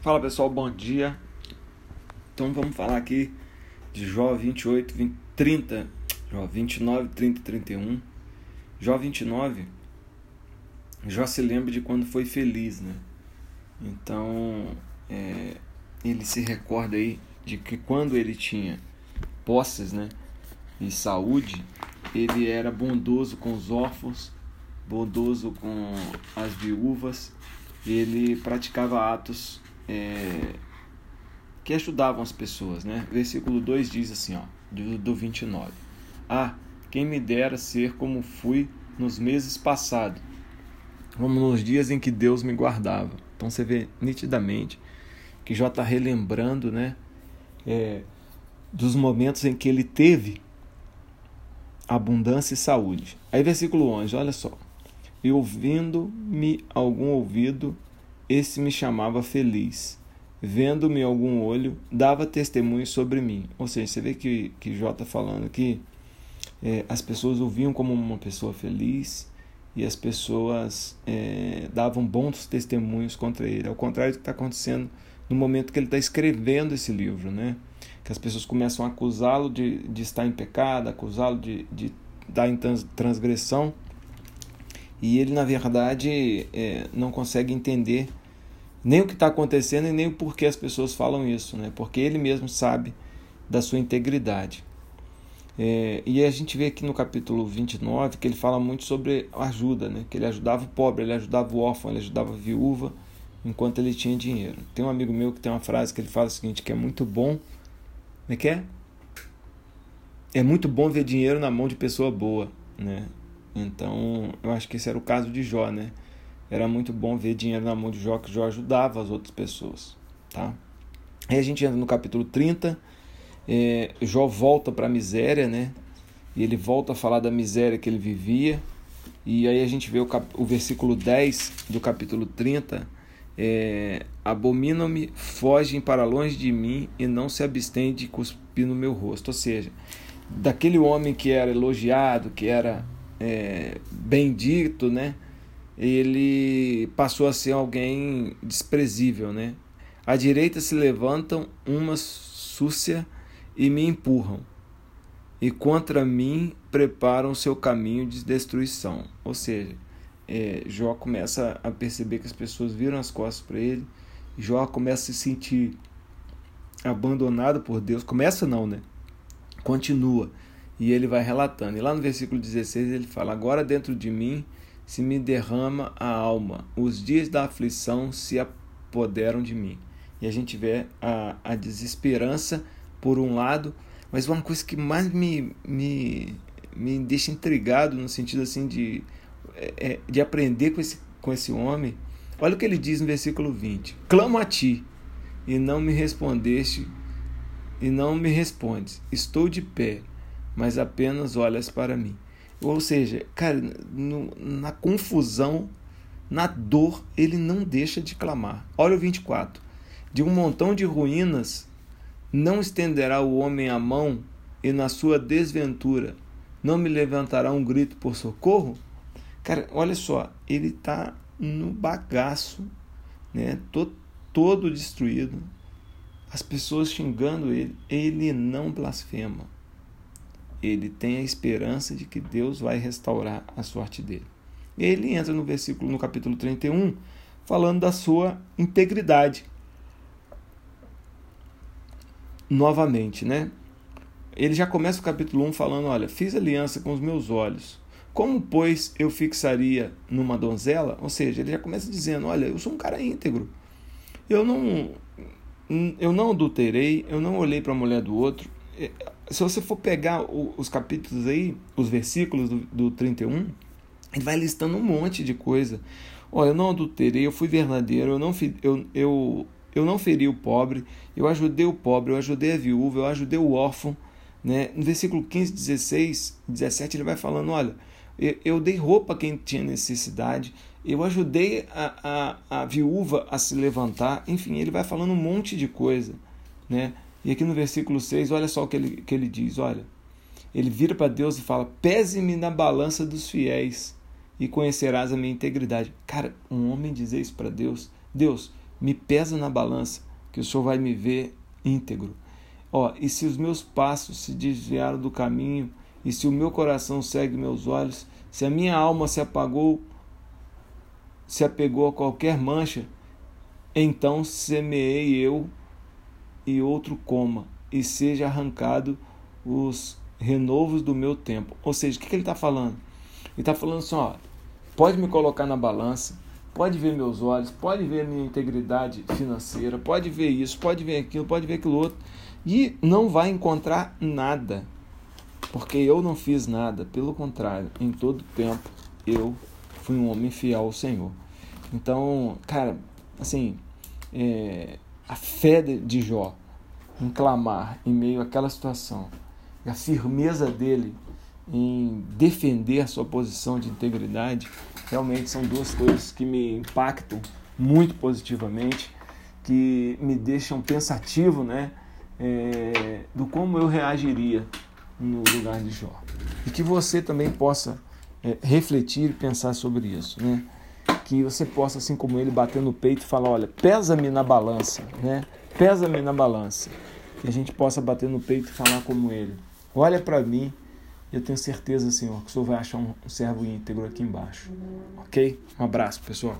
Fala pessoal, bom dia. Então vamos falar aqui de Jó 28, 20, 30, Jó 29, 30 31. Jó 29, Jó se lembra de quando foi feliz, né? Então é, ele se recorda aí de que quando ele tinha posses, né? E saúde, ele era bondoso com os órfãos, bondoso com as viúvas, ele praticava atos é, que ajudavam as pessoas. Né? Versículo 2 diz assim, ó, do, do 29. Ah, quem me dera ser como fui nos meses passados, como nos dias em que Deus me guardava. Então você vê nitidamente que já está relembrando né, é, dos momentos em que ele teve abundância e saúde. Aí versículo 11, olha só. E ouvindo-me algum ouvido, esse me chamava feliz. Vendo-me algum olho, dava testemunho sobre mim. Ou seja, você vê que, que Jó está falando que é, as pessoas ouviam como uma pessoa feliz e as pessoas é, davam bons testemunhos contra ele. Ao contrário do que está acontecendo no momento que ele está escrevendo esse livro, né? Que as pessoas começam a acusá-lo de, de estar em pecado, acusá-lo de, de dar em transgressão e ele, na verdade, é, não consegue entender nem o que está acontecendo e nem o porquê as pessoas falam isso, né? porque ele mesmo sabe da sua integridade. É, e a gente vê aqui no capítulo 29 que ele fala muito sobre ajuda, né? que ele ajudava o pobre, ele ajudava o órfão, ele ajudava a viúva enquanto ele tinha dinheiro. Tem um amigo meu que tem uma frase que ele fala o seguinte, que é muito bom, como é que é? É muito bom ver dinheiro na mão de pessoa boa, né? Então, eu acho que esse era o caso de Jó, né? Era muito bom ver dinheiro na mão de Jó, que Jó ajudava as outras pessoas, tá? Aí a gente entra no capítulo 30, é, Jó volta para a miséria, né? E ele volta a falar da miséria que ele vivia. E aí a gente vê o, cap, o versículo 10 do capítulo 30. É, Abominam-me, fogem para longe de mim e não se abstêm de cuspir no meu rosto. Ou seja, daquele homem que era elogiado, que era é, bendito, né? Ele passou a ser alguém desprezível, né? À direita se levantam uma súcia e me empurram, e contra mim preparam seu caminho de destruição. Ou seja, é, Jó começa a perceber que as pessoas viram as costas para ele, Jó começa a se sentir abandonado por Deus. Começa não, né? Continua e ele vai relatando. E lá no versículo 16 ele fala: Agora dentro de mim se me derrama a alma, os dias da aflição se apoderam de mim. E a gente vê a, a desesperança por um lado, mas uma coisa que mais me, me, me deixa intrigado no sentido assim de, é, é de aprender com esse, com esse homem. Olha o que ele diz no versículo 20: Clamo a ti, e não me respondeste, e não me respondes. Estou de pé, mas apenas olhas para mim. Ou seja, cara, no, na confusão, na dor, ele não deixa de clamar. Olha o 24. De um montão de ruínas não estenderá o homem a mão, e na sua desventura não me levantará um grito por socorro? Cara, olha só, ele está no bagaço, né? todo, todo destruído, as pessoas xingando ele, ele não blasfema ele tem a esperança de que Deus vai restaurar a sorte dele. Ele entra no versículo no capítulo 31 falando da sua integridade. Novamente, né? Ele já começa o capítulo 1 falando, olha, fiz aliança com os meus olhos. Como, pois, eu fixaria numa donzela? Ou seja, ele já começa dizendo, olha, eu sou um cara íntegro. Eu não eu não adulterei, eu não olhei para a mulher do outro, se você for pegar os capítulos aí, os versículos do, do 31, ele vai listando um monte de coisa. Olha, eu não adulterei, eu fui verdadeiro, eu não, eu, eu, eu não feri o pobre, eu ajudei o pobre, eu ajudei a viúva, eu ajudei o órfão. Né? No versículo 15, 16, 17, ele vai falando: olha, eu, eu dei roupa a quem tinha necessidade, eu ajudei a, a, a viúva a se levantar. Enfim, ele vai falando um monte de coisa. Né? E aqui no versículo 6, olha só o que ele, que ele diz: olha, ele vira para Deus e fala: Pese-me na balança dos fiéis e conhecerás a minha integridade. Cara, um homem dizer isso para Deus: Deus, me pesa na balança, que o Senhor vai me ver íntegro. Ó, e se os meus passos se desviaram do caminho, e se o meu coração segue meus olhos, se a minha alma se apagou, se apegou a qualquer mancha, então semeei eu e outro coma, e seja arrancado os renovos do meu tempo. Ou seja, o que, que ele está falando? Ele está falando assim: ó, pode me colocar na balança, pode ver meus olhos, pode ver minha integridade financeira, pode ver isso, pode ver aquilo, pode ver aquilo outro, e não vai encontrar nada, porque eu não fiz nada, pelo contrário, em todo tempo eu fui um homem fiel ao Senhor. Então, cara, assim, é, a fé de Jó em clamar em meio àquela situação e a firmeza dele em defender a sua posição de integridade realmente são duas coisas que me impactam muito positivamente, que me deixam pensativo, né, é, do como eu reagiria no lugar de Jó e que você também possa é, refletir e pensar sobre isso, né? Que você possa, assim como ele, bater no peito e falar: olha, pesa-me na balança, né? Pesa-me na balança. Que a gente possa bater no peito e falar como ele: olha para mim, eu tenho certeza, Senhor, que o Senhor vai achar um servo íntegro aqui embaixo. Ok? Um abraço, pessoal.